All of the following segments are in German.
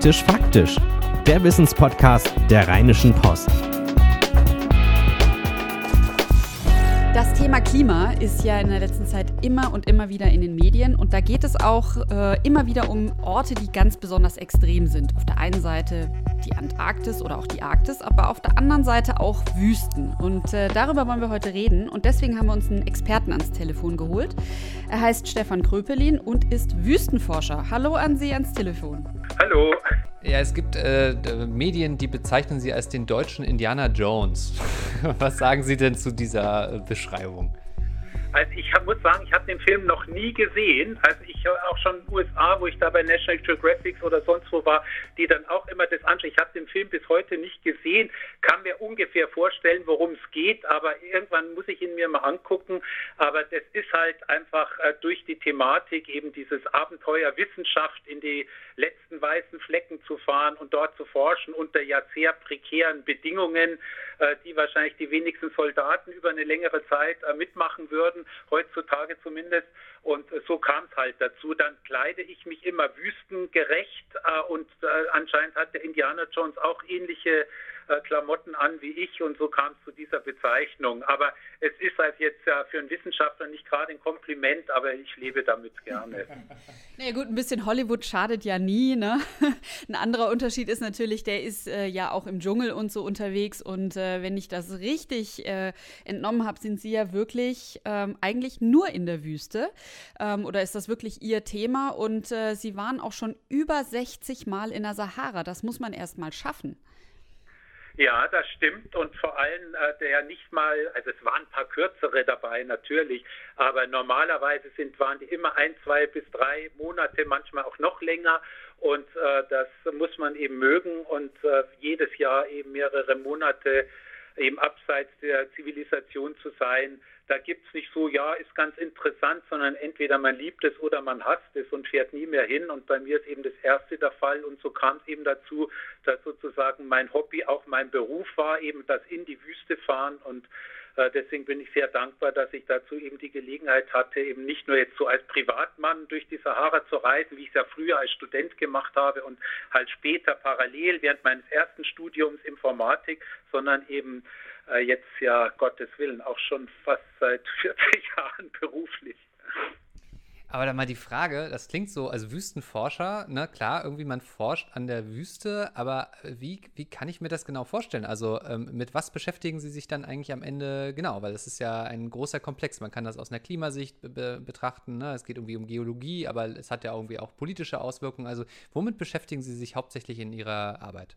Praktisch Faktisch, der Wissenspodcast der Rheinischen Post. Das Thema Klima ist ja in der letzten Zeit immer und immer wieder in den Medien und da geht es auch äh, immer wieder um Orte, die ganz besonders extrem sind. Auf der einen Seite die Antarktis oder auch die Arktis, aber auf der anderen Seite auch Wüsten. Und äh, darüber wollen wir heute reden und deswegen haben wir uns einen Experten ans Telefon geholt. Er heißt Stefan Kröpelin und ist Wüstenforscher. Hallo an Sie ans Telefon. Hallo. Ja, es gibt äh, Medien, die bezeichnen sie als den deutschen Indiana Jones. Was sagen Sie denn zu dieser äh, Beschreibung? Also ich hab, muss sagen, ich habe den Film noch nie gesehen. Also ich auch schon in den USA, wo ich da bei National Geographic oder sonst wo war, die dann auch immer das anschauen. Ich habe den Film bis heute nicht gesehen, kann mir ungefähr vorstellen, worum es geht, aber irgendwann muss ich ihn mir mal angucken. Aber das ist halt einfach äh, durch die Thematik eben dieses Abenteuer Wissenschaft in die letzten weißen Flecken zu fahren und dort zu forschen unter ja sehr prekären Bedingungen, äh, die wahrscheinlich die wenigsten Soldaten über eine längere Zeit äh, mitmachen würden heutzutage zumindest. Und äh, so kam es halt dazu. Dann kleide ich mich immer wüstengerecht und anscheinend hat der Indiana Jones auch ähnliche äh, Klamotten an wie ich und so kam es zu dieser Bezeichnung. Aber es ist halt jetzt ja für einen Wissenschaftler nicht gerade ein Kompliment, aber ich lebe damit gerne. naja gut, ein bisschen Hollywood schadet ja nie. Ne? ein anderer Unterschied ist natürlich, der ist äh, ja auch im Dschungel und so unterwegs und äh, wenn ich das richtig äh, entnommen habe, sind Sie ja wirklich ähm, eigentlich nur in der Wüste ähm, oder ist das wirklich Ihr Thema? Und äh, Sie waren auch schon über 60 Mal in der Sahara. Das muss man erst mal schaffen. Ja, das stimmt und vor allem äh, der nicht mal, also es waren ein paar kürzere dabei natürlich, aber normalerweise sind waren die immer ein, zwei bis drei Monate, manchmal auch noch länger und äh, das muss man eben mögen und äh, jedes Jahr eben mehrere Monate eben abseits der Zivilisation zu sein. Da gibt es nicht so, ja, ist ganz interessant, sondern entweder man liebt es oder man hasst es und fährt nie mehr hin. Und bei mir ist eben das erste der Fall. Und so kam es eben dazu, dass sozusagen mein Hobby auch mein Beruf war, eben das in die Wüste fahren und äh, deswegen bin ich sehr dankbar, dass ich dazu eben die Gelegenheit hatte, eben nicht nur jetzt so als Privatmann durch die Sahara zu reisen, wie ich es ja früher als Student gemacht habe und halt später parallel während meines ersten Studiums Informatik, sondern eben jetzt ja Gottes Willen auch schon fast seit 40 Jahren beruflich. Aber dann mal die Frage, das klingt so als Wüstenforscher, ne, klar, irgendwie man forscht an der Wüste, aber wie, wie kann ich mir das genau vorstellen? Also ähm, mit was beschäftigen Sie sich dann eigentlich am Ende genau? Weil das ist ja ein großer Komplex. Man kann das aus einer Klimasicht be betrachten, ne? es geht irgendwie um Geologie, aber es hat ja irgendwie auch politische Auswirkungen. Also womit beschäftigen Sie sich hauptsächlich in Ihrer Arbeit?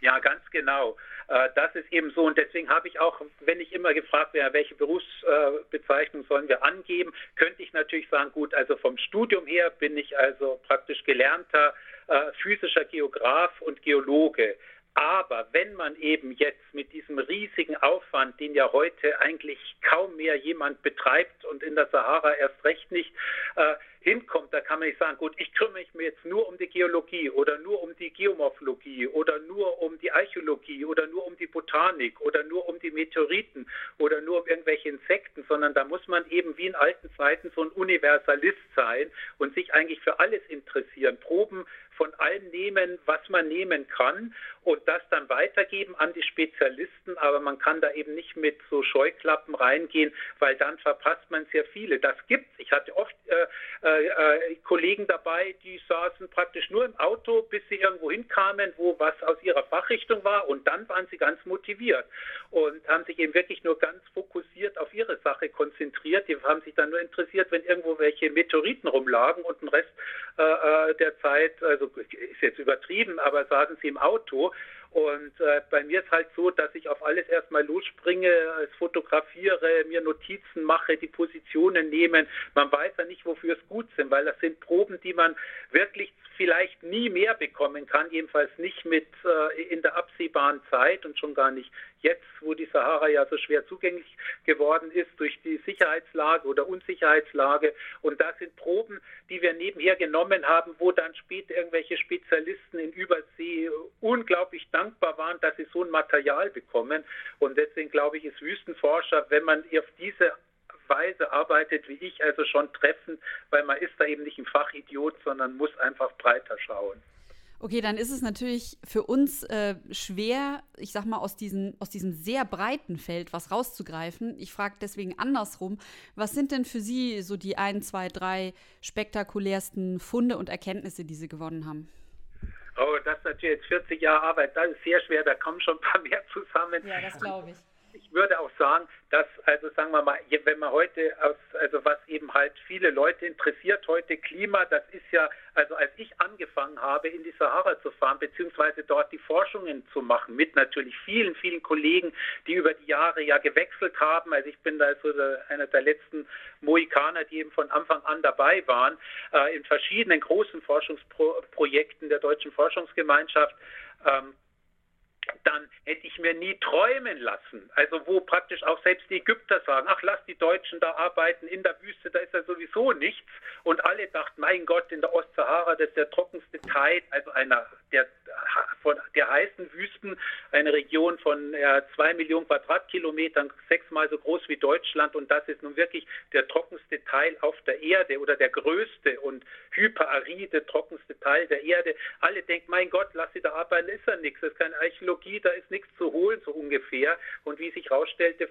Ja, ganz genau. Äh, das ist eben so. Und deswegen habe ich auch, wenn ich immer gefragt werde, welche Berufsbezeichnung sollen wir angeben, könnte ich natürlich sagen, gut, also vom Studium her bin ich also praktisch gelernter äh, physischer Geograf und Geologe. Aber wenn man eben jetzt mit diesem riesigen Aufwand, den ja heute eigentlich kaum mehr jemand betreibt und in der Sahara erst recht nicht, äh, hinkommt, da kann man nicht sagen, gut, ich kümmere mich jetzt nur um die Geologie oder nur um die Geomorphologie oder nur um die Archäologie oder nur um die Botanik oder nur um die Meteoriten oder nur um irgendwelche Insekten, sondern da muss man eben wie in alten Zeiten so ein Universalist sein und sich eigentlich für alles interessieren, Proben von allem nehmen, was man nehmen kann und das dann weitergeben an die Spezialisten. Aber man kann da eben nicht mit so Scheuklappen reingehen, weil dann verpasst man sehr viele. Das gibt's. Ich hatte oft äh, äh, äh, Kollegen dabei, die saßen praktisch nur im Auto, bis sie irgendwo hinkamen, wo was aus ihrer Fachrichtung war und dann waren sie ganz motiviert und haben sich eben wirklich nur ganz fokussiert auf ihre Sache konzentriert. Die haben sich dann nur interessiert, wenn irgendwo welche Meteoriten rumlagen und den Rest äh, äh der Zeit, also ist jetzt übertrieben, aber saßen sie im Auto. Und äh, bei mir ist halt so, dass ich auf alles erstmal losspringe, es fotografiere, mir Notizen mache, die Positionen nehmen. Man weiß ja nicht, wofür es gut sind, weil das sind Proben, die man wirklich vielleicht nie mehr bekommen kann, jedenfalls nicht mit äh, in der absehbaren Zeit und schon gar nicht jetzt, wo die Sahara ja so schwer zugänglich geworden ist durch die Sicherheitslage oder Unsicherheitslage. Und das sind Proben, die wir nebenher genommen haben, wo dann später irgendwelche Spezialisten in Übersee unglaublich dankbar waren, dass sie so ein Material bekommen. Und deswegen glaube ich, ist Wüstenforscher, wenn man auf diese Weise arbeitet wie ich, also schon treffend, weil man ist da eben nicht ein Fachidiot, sondern muss einfach breiter schauen. Okay, dann ist es natürlich für uns äh, schwer, ich sag mal, aus, diesen, aus diesem sehr breiten Feld was rauszugreifen. Ich frage deswegen andersrum, was sind denn für Sie so die ein, zwei, drei spektakulärsten Funde und Erkenntnisse, die Sie gewonnen haben? Oh, das ist natürlich jetzt 40 Jahre Arbeit, das ist sehr schwer, da kommen schon ein paar mehr zusammen. Ja, das glaube ich ich würde auch sagen, dass, also sagen wir mal, wenn man heute aus, also was eben halt viele Leute interessiert heute, Klima, das ist ja, also als ich angefangen habe, in die Sahara zu fahren, beziehungsweise dort die Forschungen zu machen, mit natürlich vielen, vielen Kollegen, die über die Jahre ja gewechselt haben. Also ich bin da so einer der letzten Mohikaner, die eben von Anfang an dabei waren, äh, in verschiedenen großen Forschungsprojekten der Deutschen Forschungsgemeinschaft. Ähm, dann hätte ich mir nie träumen lassen. Also wo praktisch auch selbst die Ägypter sagen, ach lass die Deutschen da arbeiten, in der Wüste, da ist ja sowieso nichts. Und alle dachten, mein Gott, in der Ostsahara, das ist der trockenste Teil, also einer der, von der heißen Wüsten, eine Region von ja, zwei Millionen Quadratkilometern, sechsmal so groß wie Deutschland. Und das ist nun wirklich der trockenste Teil auf der Erde oder der größte und hyperaride, trockenste Teil der Erde. Alle denken, mein Gott, lass sie da arbeiten, ist ja nichts, das ist keine Archäologie, da ist nichts zu holen, so ungefähr. Und wie sich herausstellte, äh,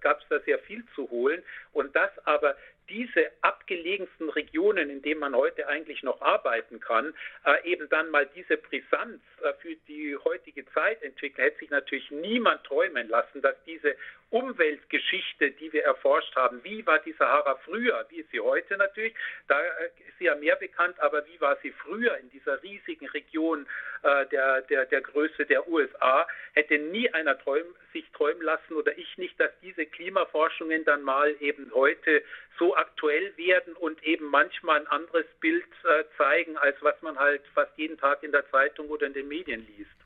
gab es da sehr viel zu holen. Und das aber diese abgelegensten Regionen, in denen man heute eigentlich noch arbeiten kann, äh, eben dann mal diese Brisanz äh, für die heutige Zeit entwickeln, hätte sich natürlich niemand träumen lassen, dass diese Umweltgeschichte, die wir erforscht haben, wie war die Sahara früher, wie ist sie heute natürlich, da äh, ist sie ja mehr bekannt, aber wie war sie früher in dieser riesigen Region äh, der, der, der Größe der USA, hätte nie einer träum, sich träumen lassen oder ich nicht, dass diese Klimaforschungen dann mal eben heute so aktuell werden und eben manchmal ein anderes Bild äh, zeigen, als was man halt fast jeden Tag in der Zeitung oder in den Medien liest.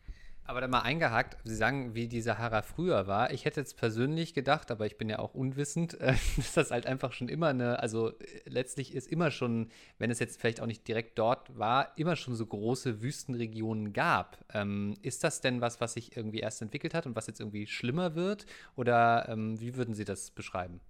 Aber da mal eingehakt, Sie sagen, wie die Sahara früher war. Ich hätte jetzt persönlich gedacht, aber ich bin ja auch unwissend, dass das halt einfach schon immer eine, also äh, letztlich ist immer schon, wenn es jetzt vielleicht auch nicht direkt dort war, immer schon so große Wüstenregionen gab. Ähm, ist das denn was, was sich irgendwie erst entwickelt hat und was jetzt irgendwie schlimmer wird? Oder ähm, wie würden Sie das beschreiben?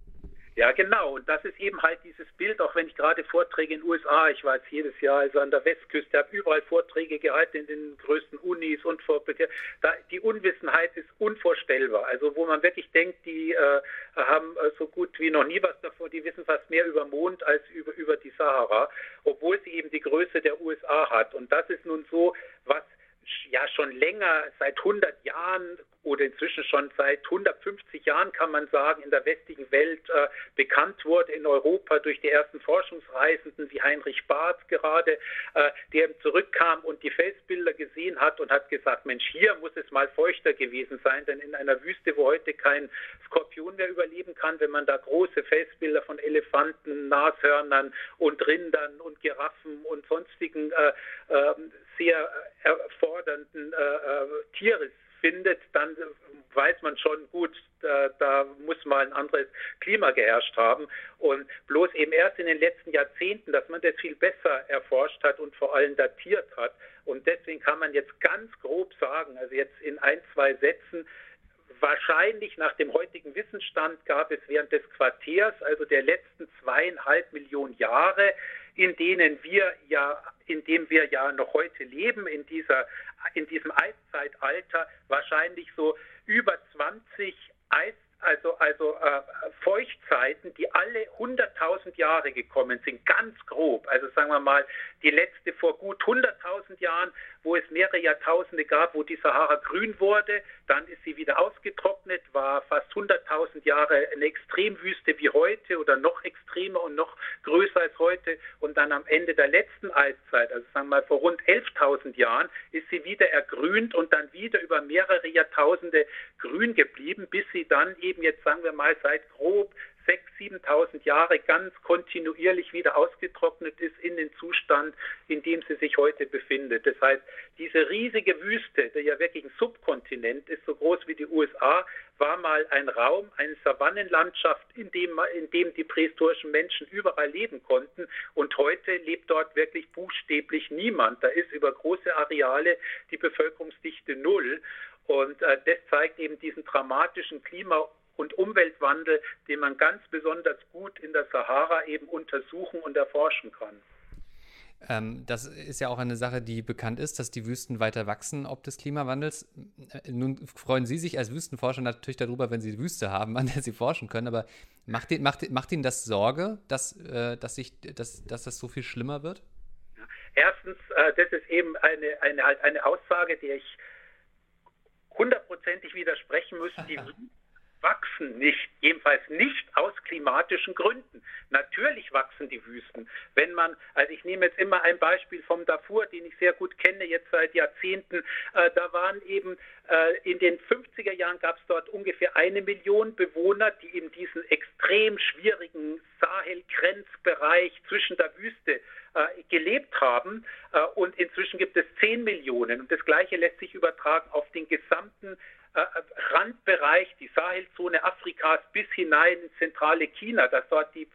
Ja, genau. Und das ist eben halt dieses Bild, auch wenn ich gerade Vorträge in den USA, ich war jetzt jedes Jahr also an der Westküste, habe überall Vorträge gehalten in den größten Unis und Vorträge. Da, die Unwissenheit ist unvorstellbar. Also wo man wirklich denkt, die äh, haben äh, so gut wie noch nie was davon, die wissen fast mehr über Mond als über, über die Sahara, obwohl sie eben die Größe der USA hat. Und das ist nun so, was ja schon länger, seit 100 Jahren oder inzwischen schon seit 150 Jahren, kann man sagen, in der westlichen Welt äh, bekannt wurde, in Europa durch die ersten Forschungsreisenden wie Heinrich Barth gerade, äh, der zurückkam und die Felsbilder gesehen hat und hat gesagt, Mensch, hier muss es mal feuchter gewesen sein, denn in einer Wüste, wo heute kein Skorpion mehr überleben kann, wenn man da große Felsbilder von Elefanten, Nashörnern und Rindern und Giraffen und sonstigen äh, ähm, sehr erfordernden äh, äh, Tieres findet, dann weiß man schon gut, da, da, muss mal ein anderes Klima geherrscht haben. Und bloß eben erst in den letzten Jahrzehnten, dass man das viel besser erforscht hat und vor allem datiert hat. Und deswegen kann man jetzt ganz grob sagen, also jetzt in ein, zwei Sätzen, wahrscheinlich nach dem heutigen Wissensstand gab es während des Quartiers, also der letzten zweieinhalb Millionen Jahre, in denen wir ja, in dem wir ja noch heute leben, in dieser, in diesem Eiszeitalter, wahrscheinlich so über 20 Eiszeitalter also, also äh, Feuchtzeiten, die alle 100.000 Jahre gekommen sind, ganz grob. Also sagen wir mal, die letzte vor gut 100.000 Jahren, wo es mehrere Jahrtausende gab, wo die Sahara grün wurde, dann ist sie wieder ausgetrocknet, war fast 100.000 Jahre eine Extremwüste wie heute oder noch extremer und noch größer als heute. Und dann am Ende der letzten Eiszeit, also sagen wir mal vor rund 11.000 Jahren, ist sie wieder ergrünt und dann wieder über mehrere Jahrtausende grün geblieben, bis sie dann eben jetzt sagen wir mal seit grob 6.000, 7.000 Jahre ganz kontinuierlich wieder ausgetrocknet ist in den Zustand, in dem sie sich heute befindet. Das heißt, diese riesige Wüste, der ja wirklich ein Subkontinent ist, so groß wie die USA, war mal ein Raum, eine Savannenlandschaft, in dem, in dem die prähistorischen Menschen überall leben konnten. Und heute lebt dort wirklich buchstäblich niemand. Da ist über große Areale die Bevölkerungsdichte null. Und äh, das zeigt eben diesen dramatischen Klima- und Umweltwandel, den man ganz besonders gut in der Sahara eben untersuchen und erforschen kann. Ähm, das ist ja auch eine Sache, die bekannt ist, dass die Wüsten weiter wachsen ob des Klimawandels. Äh, nun freuen Sie sich als Wüstenforscher natürlich darüber, wenn Sie Wüste haben, an der Sie forschen können, aber macht, Ihnen, macht, macht Ihnen das Sorge, dass, äh, dass, sich, dass, dass das so viel schlimmer wird? Erstens, äh, das ist eben eine, eine, eine Aussage, der ich hundertprozentig widersprechen muss. Die wachsen nicht, jedenfalls nicht aus klimatischen Gründen. Natürlich wachsen die Wüsten. Wenn man, also ich nehme jetzt immer ein Beispiel vom Darfur, den ich sehr gut kenne, jetzt seit Jahrzehnten, äh, da waren eben äh, in den 50er Jahren gab es dort ungefähr eine Million Bewohner, die in diesen extrem schwierigen Sahel-Grenzbereich zwischen der Wüste äh, gelebt haben. Äh, und inzwischen gibt es 10 Millionen. Und das Gleiche lässt sich übertragen auf den gesamten äh, Randbereich, die Sahelzone Afrikas bis hinein ins zentrale China, dass dort die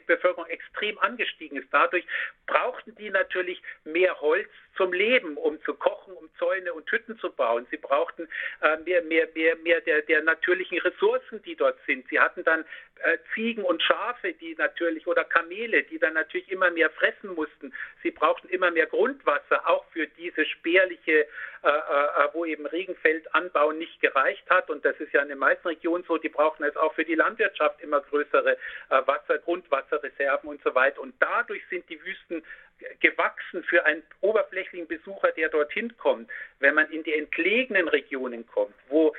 Bevölkerung extrem angestiegen ist. Dadurch brauchten die natürlich mehr Holz zum Leben, um zu kochen, um Zäune und Hütten zu bauen. Sie brauchten äh, mehr, mehr, mehr, mehr der, der natürlichen Ressourcen, die dort sind. Sie hatten dann äh, Ziegen und Schafe, die natürlich, oder Kamele, die dann natürlich immer mehr fressen mussten. Sie brauchten immer mehr Grundwasser, auch für diese spärliche, äh, äh, wo eben Regenfeldanbau nicht gereicht hat. Und das ist ja in den meisten Regionen so, die brauchen es auch für die Landwirtschaft immer größere äh, Wasser, Grundwasserreserven und so weiter. Und dadurch sind die Wüsten gewachsen für einen oberflächlichen Besucher, der dorthin kommt. Wenn man in die entlegenen Regionen kommt, wo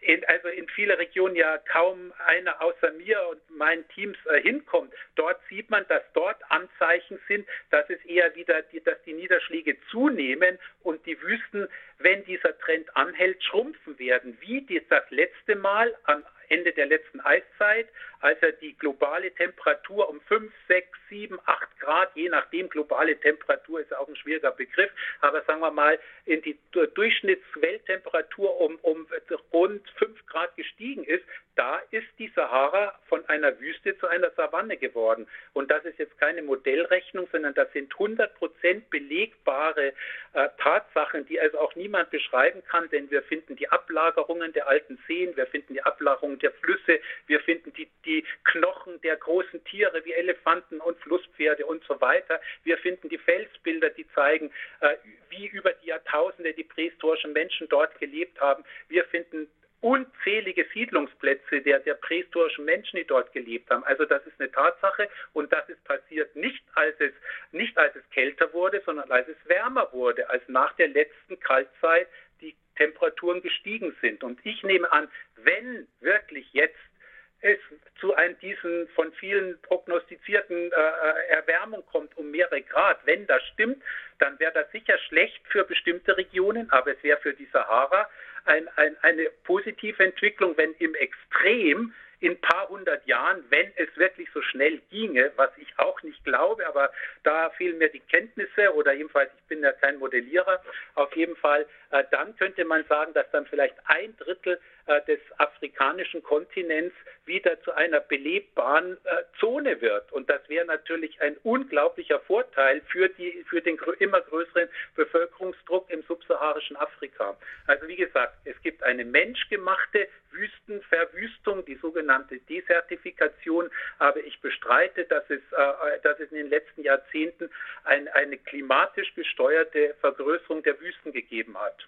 in, also in viele Regionen ja kaum einer außer mir und meinen Teams äh, hinkommt. Dort sieht man, dass dort Anzeichen sind, dass es eher wieder, die, dass die Niederschläge zunehmen und die Wüsten, wenn dieser Trend anhält, schrumpfen werden, wie das letzte Mal am Ende der letzten Eiszeit, als er die globale Temperatur um 5, 6, 7, 8 Grad, je nachdem, globale Temperatur ist auch ein schwieriger Begriff, aber sagen wir mal, in die Durchschnittswelttemperatur um, um rund 5 Grad gestiegen ist, da ist die Sahara von einer Wüste zu einer Savanne geworden. Und das ist jetzt keine Modellrechnung, sondern das sind 100 Prozent belegbare äh, Tatsachen, die also auch niemand beschreiben kann, denn wir finden die Ablagerungen der alten Seen, wir finden die Ablagerungen der Flüsse, wir finden die, die Knochen der großen Tiere wie Elefanten und Flusspferde und so weiter. Wir finden die Felsbilder, die zeigen, äh, wie über die Jahrtausende die prähistorischen Menschen dort gelebt haben. Wir finden unzählige Siedlungsplätze der, der prähistorischen Menschen, die dort gelebt haben. Also das ist eine Tatsache und das ist passiert nicht als es nicht als es kälter wurde, sondern als es wärmer wurde, als nach der letzten Kaltzeit die Temperaturen gestiegen sind. Und ich nehme an, wenn wirklich jetzt es zu einem diesen von vielen prognostizierten äh, äh, Erwärmung kommt um mehrere Grad, wenn das stimmt, dann wäre das sicher schlecht für bestimmte Regionen, aber es wäre für die Sahara ein, ein, eine positive Entwicklung, wenn im Extrem in ein paar hundert Jahren, wenn es wirklich so schnell ginge, was ich auch nicht glaube, aber da fehlen mir die Kenntnisse oder jedenfalls, ich bin ja kein Modellierer, auf jeden Fall, äh, dann könnte man sagen, dass dann vielleicht ein Drittel des afrikanischen Kontinents wieder zu einer belebbaren äh, Zone wird. Und das wäre natürlich ein unglaublicher Vorteil für, die, für den immer größeren Bevölkerungsdruck im subsaharischen Afrika. Also wie gesagt, es gibt eine menschgemachte Wüstenverwüstung, die sogenannte Desertifikation, aber ich bestreite, dass es, äh, dass es in den letzten Jahrzehnten ein, eine klimatisch gesteuerte Vergrößerung der Wüsten gegeben hat.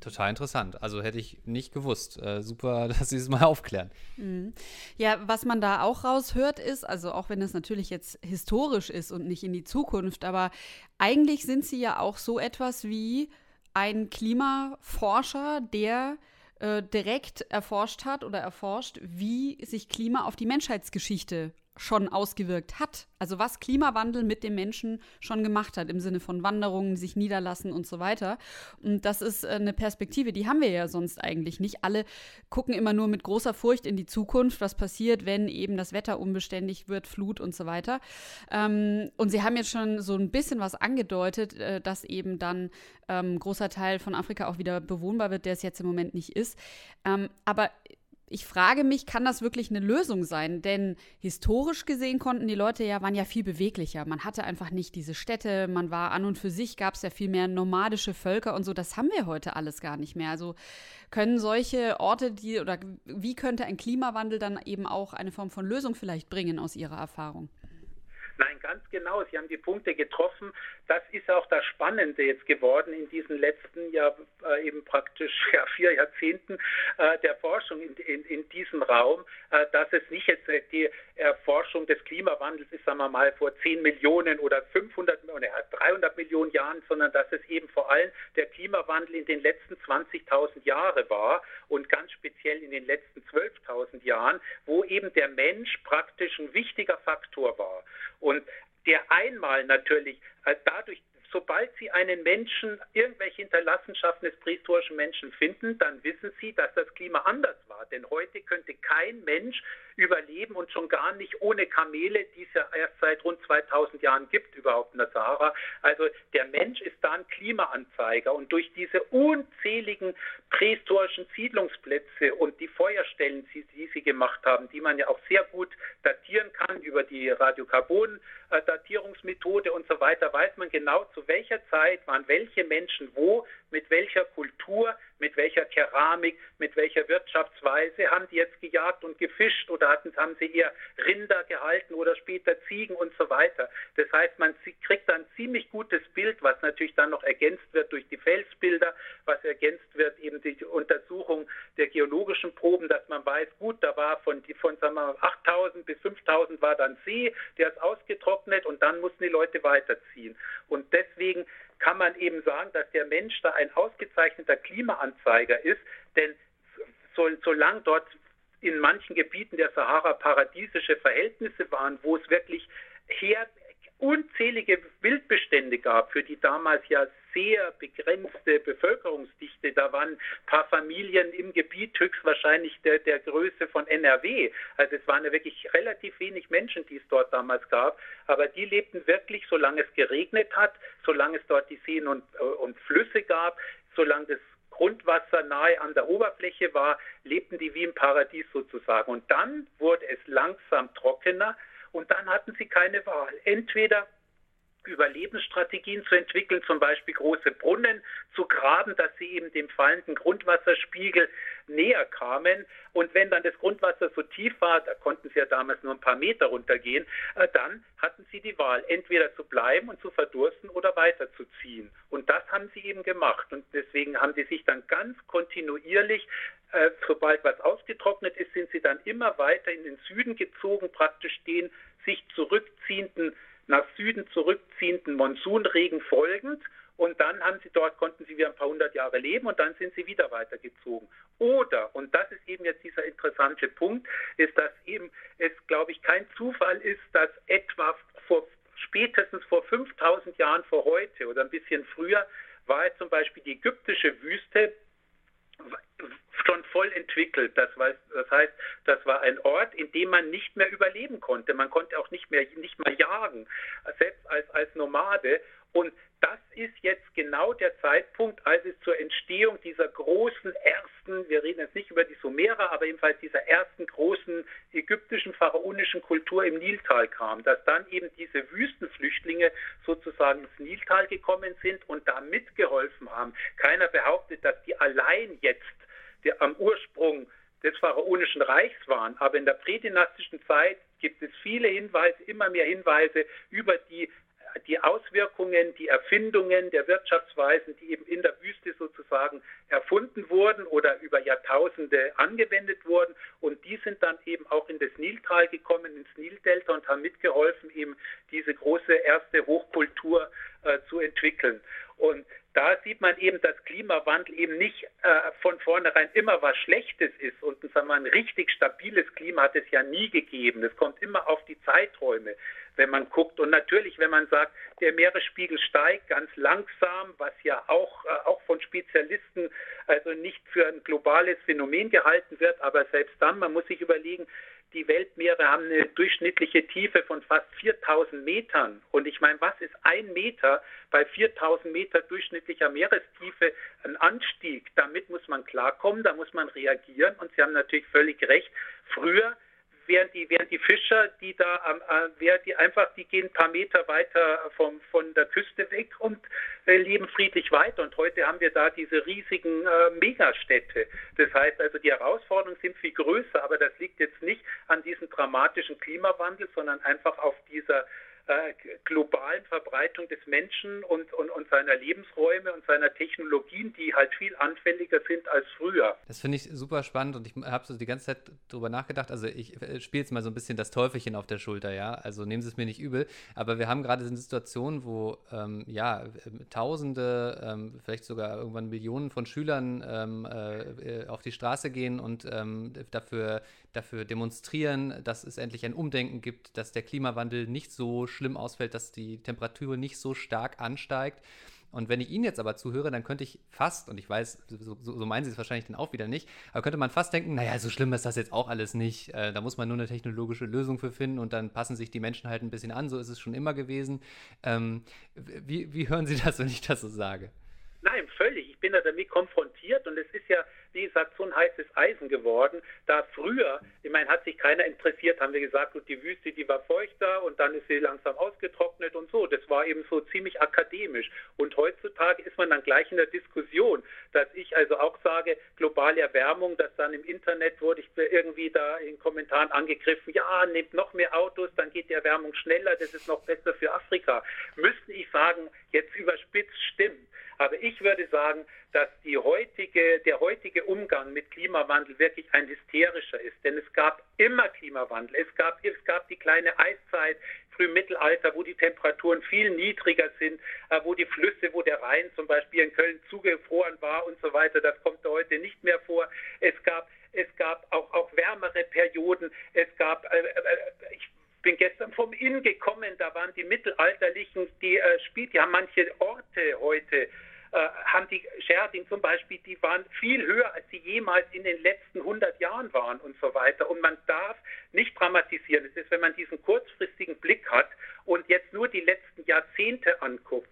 Total interessant. Also hätte ich nicht gewusst. Äh, super, dass Sie es mal aufklären. Mhm. Ja, was man da auch raushört ist, also auch wenn es natürlich jetzt historisch ist und nicht in die Zukunft, aber eigentlich sind Sie ja auch so etwas wie ein Klimaforscher, der äh, direkt erforscht hat oder erforscht, wie sich Klima auf die Menschheitsgeschichte schon ausgewirkt hat. Also was Klimawandel mit dem Menschen schon gemacht hat, im Sinne von Wanderungen, sich niederlassen und so weiter. Und das ist äh, eine Perspektive, die haben wir ja sonst eigentlich nicht. Alle gucken immer nur mit großer Furcht in die Zukunft, was passiert, wenn eben das Wetter unbeständig wird, Flut und so weiter. Ähm, und sie haben jetzt schon so ein bisschen was angedeutet, äh, dass eben dann ein ähm, großer Teil von Afrika auch wieder bewohnbar wird, der es jetzt im Moment nicht ist. Ähm, aber ich frage mich, kann das wirklich eine Lösung sein? Denn historisch gesehen konnten die Leute ja, waren ja viel beweglicher. Man hatte einfach nicht diese Städte, man war an und für sich, gab es ja viel mehr nomadische Völker und so. Das haben wir heute alles gar nicht mehr. Also können solche Orte, die, oder wie könnte ein Klimawandel dann eben auch eine Form von Lösung vielleicht bringen aus Ihrer Erfahrung? Nein, ganz genau. Sie haben die Punkte getroffen. Das ist auch das Spannende jetzt geworden in diesen letzten ja äh, eben praktisch ja, vier Jahrzehnten äh, der Forschung in, in, in diesem Raum, äh, dass es nicht jetzt äh, die Erforschung des Klimawandels ist, sagen wir mal, vor 10 Millionen oder 500 oder 300 Millionen Jahren, sondern dass es eben vor allem der Klimawandel in den letzten 20.000 Jahren war und ganz speziell in den letzten 12.000 Jahren, wo eben der Mensch praktisch ein wichtiger Faktor war. Und der einmal natürlich äh, dadurch, sobald Sie einen Menschen, irgendwelche Hinterlassenschaften des prähistorischen Menschen finden, dann wissen Sie, dass das Klima anders war. Denn heute könnte kein Mensch überleben und schon gar nicht ohne Kamele, die es ja erst seit rund 2000 Jahren gibt, überhaupt in der Sahara. Also der Mensch ist da ein Klimaanzeiger und durch diese unzähligen prähistorischen Siedlungsplätze und die Feuerstellen, die, die sie gemacht haben, die man ja auch sehr gut datieren kann über die Radiokarbon-Datierungsmethode und so weiter, weiß man genau, zu welcher Zeit waren welche Menschen wo, mit welcher Kultur, mit welcher Keramik, mit welcher Wirtschaftsweise haben die jetzt gejagt und gefischt oder hatten, haben sie eher Rinder gehalten oder später Ziegen und so weiter. Das heißt, man kriegt ein ziemlich gutes Bild, was natürlich dann noch ergänzt wird durch die Felsbilder, was ergänzt wird eben die Untersuchung der geologischen Proben, dass man weiß, gut, da war von, von sagen wir, 8000 bis 5000 war dann See, der ist ausgetrocknet und dann mussten die Leute weiterziehen. Und deswegen kann man eben sagen, dass der Mensch da ein ausgezeichneter Klimaanzeiger ist, denn so, solange dort in manchen Gebieten der Sahara paradiesische Verhältnisse waren, wo es wirklich her unzählige Wildbestände gab, für die damals ja sehr begrenzte Bevölkerungsdichte. Da waren ein paar Familien im Gebiet höchstwahrscheinlich der, der Größe von NRW. Also es waren ja wirklich relativ wenig Menschen, die es dort damals gab. Aber die lebten wirklich, solange es geregnet hat, solange es dort die Seen und, äh, und Flüsse gab, solange das Grundwasser nahe an der Oberfläche war, lebten die wie im Paradies sozusagen. Und dann wurde es langsam trockener und dann hatten sie keine Wahl. Entweder Überlebensstrategien zu entwickeln, zum Beispiel große Brunnen zu graben, dass sie eben dem fallenden Grundwasserspiegel näher kamen. Und wenn dann das Grundwasser so tief war, da konnten sie ja damals nur ein paar Meter runtergehen, äh, dann hatten sie die Wahl, entweder zu bleiben und zu verdursten oder weiterzuziehen. Und das haben sie eben gemacht. Und deswegen haben sie sich dann ganz kontinuierlich äh, sobald was ausgetrocknet ist, sind sie dann immer weiter in den Süden gezogen, praktisch den sich zurückziehenden nach Süden zurückziehenden Monsunregen folgend. Und dann haben sie dort, konnten sie wieder ein paar hundert Jahre leben und dann sind sie wieder weitergezogen. Oder, und das ist eben jetzt dieser interessante Punkt, ist, dass eben es, glaube ich, kein Zufall ist, dass etwa vor spätestens vor 5000 Jahren vor heute oder ein bisschen früher war zum Beispiel die ägyptische Wüste schon voll entwickelt. Das, war, das heißt, das war ein Ort, in dem man nicht mehr überleben konnte. Man konnte auch nicht mehr nicht mal jagen, selbst als, als Nomade. Und das ist jetzt genau der Zeitpunkt, als es zur Entstehung dieser großen ersten, wir reden jetzt nicht über die Sumerer, aber ebenfalls dieser ersten großen ägyptischen pharaonischen Kultur im Niltal kam, dass dann eben diese Wüstenflüchtlinge sozusagen ins Niltal gekommen sind und da mitgeholfen haben. Keiner behauptet, dass die allein jetzt der am Ursprung des pharaonischen Reichs waren. Aber in der prädynastischen Zeit gibt es viele Hinweise, immer mehr Hinweise über die, die Auswirkungen, die Erfindungen der Wirtschaftsweisen, die eben in der Wüste sozusagen erfunden wurden oder über Jahrtausende angewendet wurden. Und die sind dann eben auch in das Niltal gekommen, ins Nildelta und haben mitgeholfen, eben diese große erste Hochkultur äh, zu entwickeln. Und da sieht man eben, dass Klimawandel eben nicht äh, von vornherein immer was Schlechtes ist. Und sagen wir, ein richtig stabiles Klima hat es ja nie gegeben. Es kommt immer auf die Zeiträume, wenn man guckt. Und natürlich, wenn man sagt, der Meeresspiegel steigt ganz langsam, was ja auch, äh, auch von Spezialisten also nicht für ein globales Phänomen gehalten wird, aber selbst dann, man muss sich überlegen, die Weltmeere haben eine durchschnittliche Tiefe von fast 4000 Metern. Und ich meine, was ist ein Meter bei 4000 Meter durchschnittlicher Meerestiefe ein Anstieg? Damit muss man klarkommen, da muss man reagieren. Und Sie haben natürlich völlig recht. Früher während die, während die Fischer, die da, äh, während die einfach, die gehen ein paar Meter weiter vom, von der Küste weg und äh, leben friedlich weiter. Und heute haben wir da diese riesigen äh, Megastädte. Das heißt also, die Herausforderungen sind viel größer, aber das liegt jetzt nicht an diesem dramatischen Klimawandel, sondern einfach auf dieser äh, globalen Verbreitung des Menschen und, und, und seiner Lebensräume und seiner Technologien, die halt viel anfälliger sind als früher. Das finde ich super spannend und ich habe so die ganze Zeit drüber nachgedacht. Also ich äh, spiele jetzt mal so ein bisschen das Teufelchen auf der Schulter, ja. Also nehmen Sie es mir nicht übel. Aber wir haben gerade eine Situation, wo ähm, ja Tausende, ähm, vielleicht sogar irgendwann Millionen von Schülern ähm, äh, auf die Straße gehen und ähm, dafür, dafür demonstrieren, dass es endlich ein Umdenken gibt, dass der Klimawandel nicht so schlimm ausfällt, dass die Temperatur nicht so stark ansteigt. Und wenn ich Ihnen jetzt aber zuhöre, dann könnte ich fast, und ich weiß, so, so meinen Sie es wahrscheinlich dann auch wieder nicht, aber könnte man fast denken, naja, so schlimm ist das jetzt auch alles nicht. Äh, da muss man nur eine technologische Lösung für finden und dann passen sich die Menschen halt ein bisschen an. So ist es schon immer gewesen. Ähm, wie, wie hören Sie das, wenn ich das so sage? Nein, völlig. Da damit konfrontiert und es ist ja wie gesagt, so ein heißes Eisen geworden. Da früher, ich meine, hat sich keiner interessiert, haben wir gesagt, gut, die Wüste, die war feuchter und dann ist sie langsam ausgetrocknet und so. Das war eben so ziemlich akademisch. Und heutzutage ist man dann gleich in der Diskussion, dass ich also auch sage, globale Erwärmung, dass dann im Internet wurde ich irgendwie da in Kommentaren angegriffen, ja, nehmt noch mehr Autos, dann geht die Erwärmung schneller, das ist noch besser für Afrika. Müsste ich sagen, jetzt überspitzt stimmt. Aber ich würde sagen, dass heutige, der heutige Umgang mit Klimawandel wirklich ein hysterischer ist. Denn es gab immer Klimawandel. Es gab, es gab die kleine Eiszeit, Frühmittelalter, wo die Temperaturen viel niedriger sind, äh, wo die Flüsse, wo der Rhein zum Beispiel in Köln zugefroren war und so weiter. Das kommt heute nicht mehr vor. Es gab, es gab auch, auch wärmere Perioden. Es gab, äh, äh, ich bin gestern vom Inn gekommen, da waren die Mittelalterlichen, die äh, spielt, die haben manche Orte heute haben die Sherding zum Beispiel, die waren viel höher, als sie jemals in den letzten 100 Jahren waren und so weiter. Und man darf nicht dramatisieren. Es ist, wenn man diesen kurzfristigen Blick hat und jetzt nur die letzten Jahrzehnte anguckt,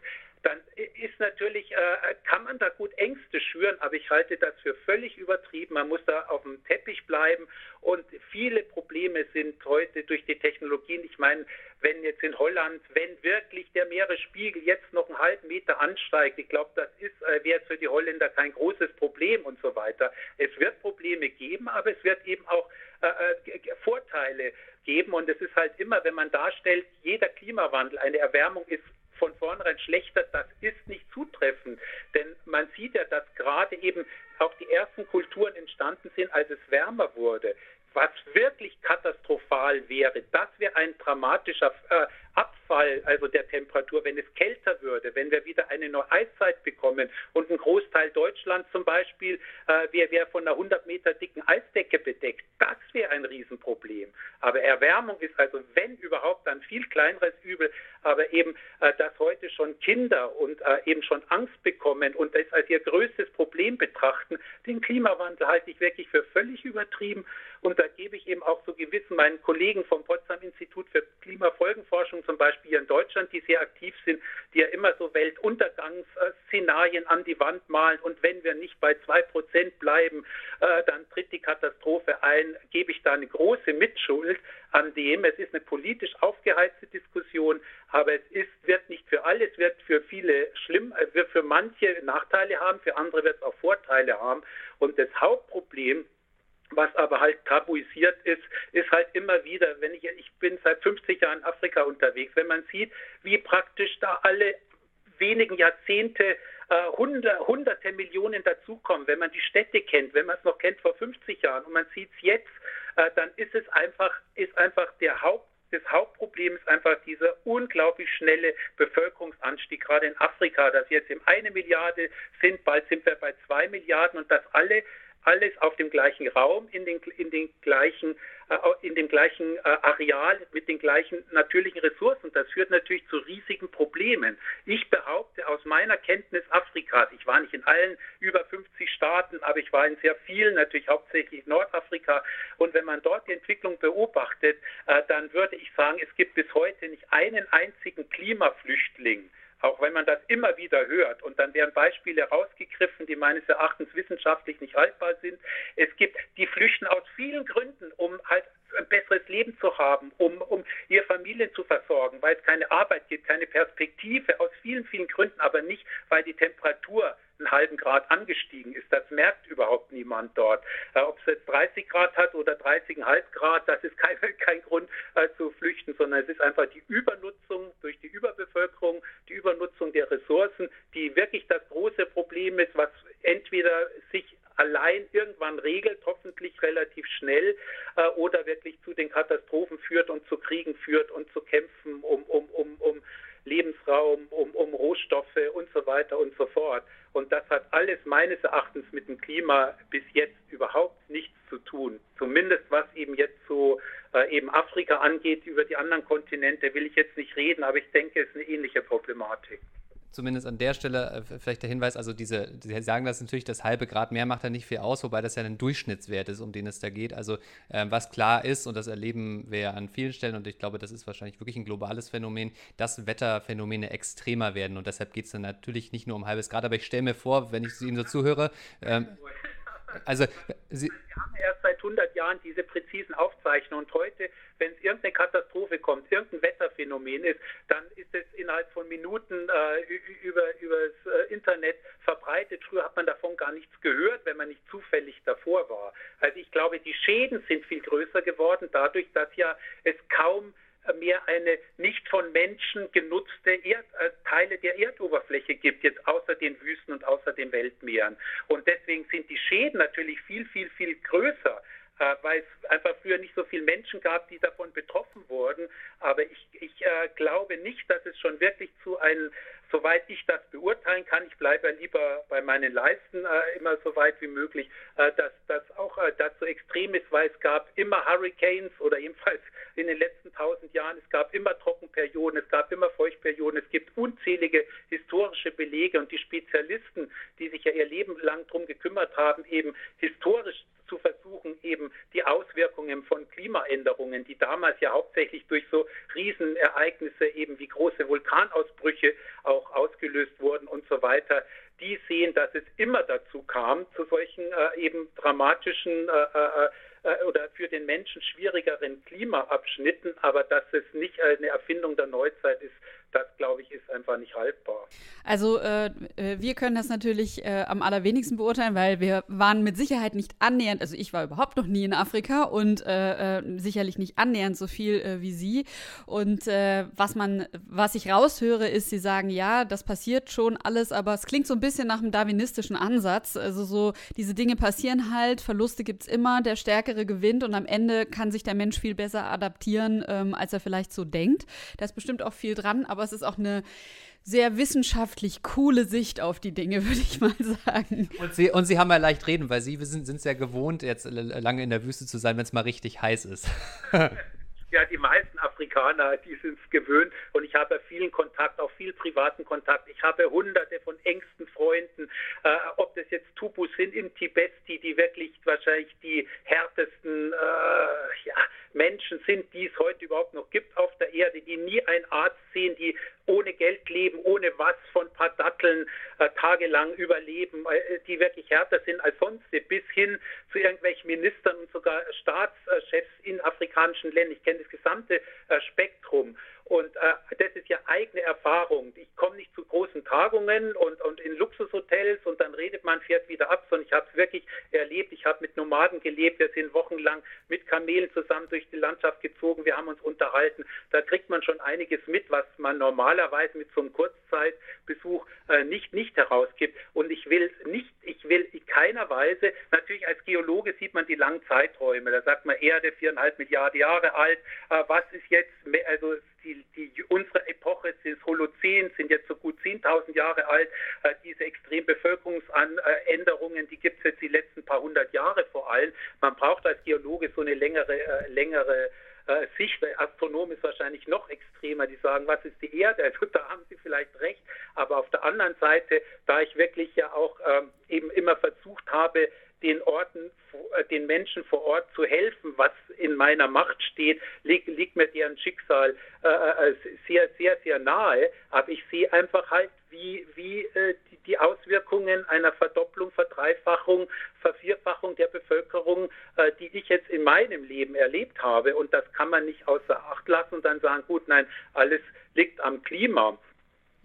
dann ist natürlich, äh, kann man da gut Ängste schüren, aber ich halte das für völlig übertrieben. Man muss da auf dem Teppich bleiben und viele Probleme sind heute durch die Technologien. Ich meine, wenn jetzt in Holland, wenn wirklich der Meeresspiegel jetzt noch einen halben Meter ansteigt, ich glaube, das ist, äh, wäre für die Holländer kein großes Problem und so weiter. Es wird Probleme geben, aber es wird eben auch äh, äh Vorteile geben und es ist halt immer, wenn man darstellt, jeder Klimawandel, eine Erwärmung ist von vornherein schlechter, das ist nicht zutreffend. Denn man sieht ja, dass gerade eben auch die ersten Kulturen entstanden sind, als es wärmer wurde. Was wirklich katastrophal wäre, das wäre ein dramatischer äh, Abfall, also der Temperatur, wenn es kälter würde, wenn wir wieder eine neue Eiszeit bekommen und ein Großteil Deutschlands zum Beispiel äh, wäre wär von einer 100 Meter dicken Eisdecke bedeckt, das wäre ein Riesenproblem. Aber Erwärmung ist also, wenn überhaupt, ein viel kleineres Übel, aber eben, äh, dass heute schon Kinder und äh, eben schon Angst bekommen und das als ihr größtes Problem betrachten, den Klimawandel halte ich wirklich für völlig übertrieben und da gebe ich eben auch so gewissen meinen Kollegen vom Potsdam Institut für Klimafolgenforschung zum Beispiel hier in Deutschland, die sehr aktiv sind, die ja immer so Weltuntergangsszenarien an die Wand malen und wenn wir nicht bei zwei Prozent bleiben, äh, dann tritt die Katastrophe ein, gebe ich da eine große Mitschuld an dem. Es ist eine politisch aufgeheizte Diskussion, aber es ist, wird nicht für alle, es wird für viele schlimm, äh, wird für manche Nachteile haben, für andere wird es auch Vorteile haben. Und das Hauptproblem was aber halt tabuisiert ist, ist halt immer wieder, wenn ich, ich bin seit 50 Jahren in Afrika unterwegs, wenn man sieht, wie praktisch da alle wenigen Jahrzehnte äh, hundert, hunderte Millionen dazukommen, wenn man die Städte kennt, wenn man es noch kennt vor 50 Jahren und man sieht es jetzt, äh, dann ist es einfach, ist einfach der Haupt das Hauptproblem ist einfach dieser unglaublich schnelle Bevölkerungsanstieg, gerade in Afrika, dass jetzt im eine Milliarde sind, bald sind wir bei zwei Milliarden und dass alle alles auf dem gleichen Raum, in den, in den gleichen, in dem gleichen äh, Areal, mit den gleichen natürlichen Ressourcen. Das führt natürlich zu riesigen Problemen. Ich behaupte aus meiner Kenntnis Afrikas, ich war nicht in allen über 50 Staaten, aber ich war in sehr vielen, natürlich hauptsächlich Nordafrika. Und wenn man dort die Entwicklung beobachtet, äh, dann würde ich sagen, es gibt bis heute nicht einen einzigen Klimaflüchtling auch wenn man das immer wieder hört. Und dann werden Beispiele rausgegriffen, die meines Erachtens wissenschaftlich nicht haltbar sind. Es gibt, die flüchten aus vielen Gründen, um halt besseres Leben zu haben, um, um ihre Familien zu versorgen, weil es keine Arbeit gibt, keine Perspektive, aus vielen, vielen Gründen, aber nicht, weil die Temperatur einen halben Grad angestiegen ist. Das merkt überhaupt niemand dort. Äh, Ob es jetzt 30 Grad hat oder 30,5 Grad, das ist kein, kein Grund äh, zu flüchten, sondern es ist einfach die Übernutzung der Ressourcen, die wirklich das große Problem ist, was entweder sich allein irgendwann regelt, hoffentlich relativ schnell, äh, oder wirklich zu den Katastrophen führt und zu Kriegen führt und zu Kämpfen um, um, um, um Lebensraum, um, um Rohstoffe und so weiter und so fort. Und das hat alles meines Erachtens mit dem Klima bis jetzt überhaupt nichts zu tun. Zumindest was eben jetzt so äh, eben Afrika angeht, über die anderen Kontinente will ich jetzt nicht reden, aber ich denke, es ist eine ähnliche Problematik zumindest an der Stelle äh, vielleicht der Hinweis, also diese, Sie sagen das natürlich, das halbe Grad mehr macht da nicht viel aus, wobei das ja ein Durchschnittswert ist, um den es da geht. Also äh, was klar ist, und das erleben wir an vielen Stellen, und ich glaube, das ist wahrscheinlich wirklich ein globales Phänomen, dass Wetterphänomene extremer werden. Und deshalb geht es dann natürlich nicht nur um halbes Grad, aber ich stelle mir vor, wenn ich Ihnen so zuhöre, ähm, also Sie, wir haben erst seit 100 Jahren diese präzisen Aufzeichnungen und heute, wenn es irgendeine Katastrophe kommt, irgendein Wetterphänomen ist, dann ist es innerhalb von Minuten äh, über das äh, Internet verbreitet. Früher hat man davon gar nichts gehört, wenn man nicht zufällig davor war. Also ich glaube, die Schäden sind viel größer geworden, dadurch, dass ja es kaum mehr eine nicht von Menschen genutzte Erd, äh, Teile der Erdoberfläche gibt, jetzt außer den Wüsten und außer den Weltmeeren. Und deswegen sind die Schäden natürlich viel, viel, viel größer äh, weil es einfach früher nicht so viele Menschen gab, die davon betroffen wurden. Aber ich, ich äh, glaube nicht, dass es schon wirklich zu einem, soweit ich das beurteilen kann, ich bleibe lieber bei meinen Leisten äh, immer so weit wie möglich, äh, dass das auch äh, dazu extrem ist, weil es gab immer Hurricanes oder jedenfalls in den letzten tausend Jahren, es gab immer Trockenperioden, es gab immer Feuchtperioden, es gibt unzählige historische Belege und die Spezialisten, die sich ja ihr Leben lang darum gekümmert haben, eben historisch zu versuchen, eben die Auswirkungen von Klimaänderungen, die damals ja hauptsächlich durch so Riesenereignisse eben wie große Vulkanausbrüche auch ausgelöst wurden und so weiter, die sehen, dass es immer dazu kam, zu solchen äh, eben dramatischen äh, äh, äh, oder für den Menschen schwierigeren Klimaabschnitten, aber dass es nicht eine Erfindung der Neuzeit ist, das glaube ich ist einfach nicht haltbar. Also äh, äh, wir können das natürlich äh, am allerwenigsten beurteilen, weil wir waren mit Sicherheit nicht annähernd, also ich war überhaupt noch nie in Afrika und äh, äh sicherlich nicht annähernd so viel äh, wie Sie. Und was man, was ich raushöre, ist, Sie sagen, ja, das passiert schon alles, aber es klingt so ein bisschen nach einem darwinistischen Ansatz. Also so, diese Dinge passieren halt, Verluste gibt es immer, der Stärkere gewinnt und am Ende kann sich der Mensch viel besser adaptieren, ähm, als er vielleicht so denkt. Da ist bestimmt auch viel dran, aber es ist auch eine sehr wissenschaftlich coole Sicht auf die Dinge, würde ich mal sagen. Und Sie, und Sie haben ja leicht reden, weil Sie sind es ja gewohnt, jetzt lange in der Wüste zu sein, wenn es mal richtig heiß ist. ja, die meisten Afrikaner, die sind es gewöhnt und ich habe vielen Kontakt, auch viel privaten Kontakt. Ich habe hunderte von engsten Freunden, äh, ob das jetzt Tupus sind in Tibet, die, die wirklich wahrscheinlich die härtesten äh, ja, Menschen sind, die es heute überhaupt noch gibt auf der Erde, die nie einen Arzt sehen, die ohne Geld leben, ohne was von paar Datteln äh, tagelang überleben, äh, die wirklich härter sind als sonst, bis hin zu irgendwelchen Ministern und sogar Staatschefs in afrikanischen Ländern. Ich kenne das gesamte äh, Spektrum. Und äh, das ist ja eigene Erfahrung. Ich komme nicht zu großen Tagungen und, und in Luxushotels und dann redet man, fährt wieder ab, sondern ich habe es wirklich erlebt. Ich habe mit Nomaden gelebt. Wir sind wochenlang mit Kamelen zusammen durch die Landschaft gezogen. Wir haben uns unterhalten. Da kriegt man schon einiges mit, was man normalerweise mit so einem Kurzzeitbesuch äh, nicht, nicht herausgibt. Und ich will nicht, ich will in keiner Weise, natürlich als Geologe sieht man die langen Zeiträume. Da sagt man Erde viereinhalb Milliarden Jahre alt. Äh, was ist jetzt, also die, die, unsere Epoche des Holozän sind jetzt so gut 10.000 Jahre alt. Äh, diese Extrembevölkerungsänderungen, die gibt es jetzt die letzten paar hundert Jahre vor allem. Man braucht als Geologe so eine längere, äh, längere äh, Sicht. Astronom ist wahrscheinlich noch extremer, die sagen, was ist die Erde? Also da haben sie vielleicht recht. Aber auf der anderen Seite, da ich wirklich ja auch ähm, eben immer versucht habe, den Orten, äh, den Menschen vor Ort zu helfen, was in meiner Macht steht, liegt, liegt mir deren Schicksal äh, äh, sehr, sehr, sehr nahe. Aber ich sehe einfach halt, wie, wie äh, die, die, Auswirkungen einer Verdopplung, Verdreifachung, Vervierfachung der Bevölkerung, äh, die ich jetzt in meinem Leben erlebt habe. Und das kann man nicht außer Acht lassen und dann sagen, gut, nein, alles liegt am Klima.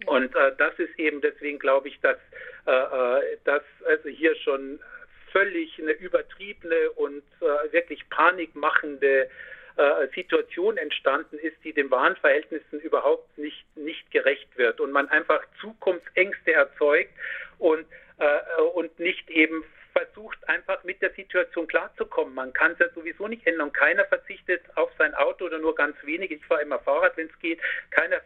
Und äh, das ist eben deswegen, glaube ich, dass, äh, dass also hier schon völlig eine übertriebene und äh, wirklich panikmachende äh, Situation entstanden ist, die den wahren Verhältnissen überhaupt nicht, nicht gerecht wird und man einfach Zukunftsängste erzeugt und, äh, und nicht eben versucht einfach mit der Situation klarzukommen. Man kann es ja sowieso nicht ändern. Keiner verzichtet auf sein Auto oder nur ganz wenige. Ich fahre immer Fahrrad, wenn es geht. Keiner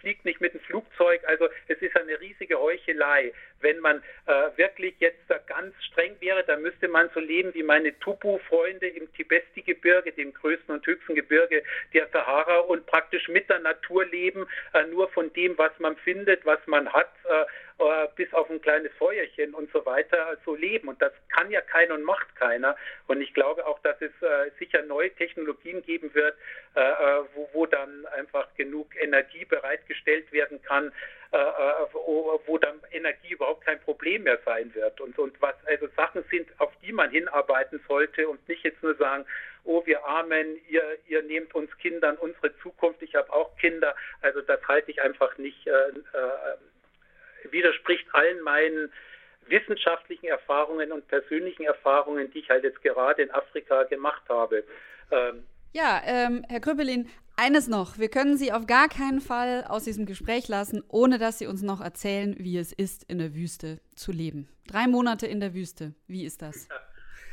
fliegt nicht mit dem Flugzeug. Also es ist eine riesige Heuchelei. Wenn man äh, wirklich jetzt da ganz streng wäre, dann müsste man so leben wie meine Tupu-Freunde im Tibesti-Gebirge, dem größten und höchsten Gebirge der Sahara und praktisch mit der Natur leben, äh, nur von dem, was man findet, was man hat. Äh, äh, bis auf ein kleines Feuerchen und so weiter so leben. Und das kann ja keiner und macht keiner. Und ich glaube auch, dass es äh, sicher neue Technologien geben wird, äh, äh wo, wo, dann einfach genug Energie bereitgestellt werden kann, äh, äh, wo, dann Energie überhaupt kein Problem mehr sein wird. Und, und was also Sachen sind, auf die man hinarbeiten sollte und nicht jetzt nur sagen, oh, wir Armen, ihr, ihr nehmt uns Kindern unsere Zukunft, ich habe auch Kinder. Also das halte ich einfach nicht widerspricht allen meinen wissenschaftlichen Erfahrungen und persönlichen Erfahrungen, die ich halt jetzt gerade in Afrika gemacht habe. Ähm, ja, ähm, Herr Krüppelin, eines noch. Wir können Sie auf gar keinen Fall aus diesem Gespräch lassen, ohne dass Sie uns noch erzählen, wie es ist, in der Wüste zu leben. Drei Monate in der Wüste. Wie ist das?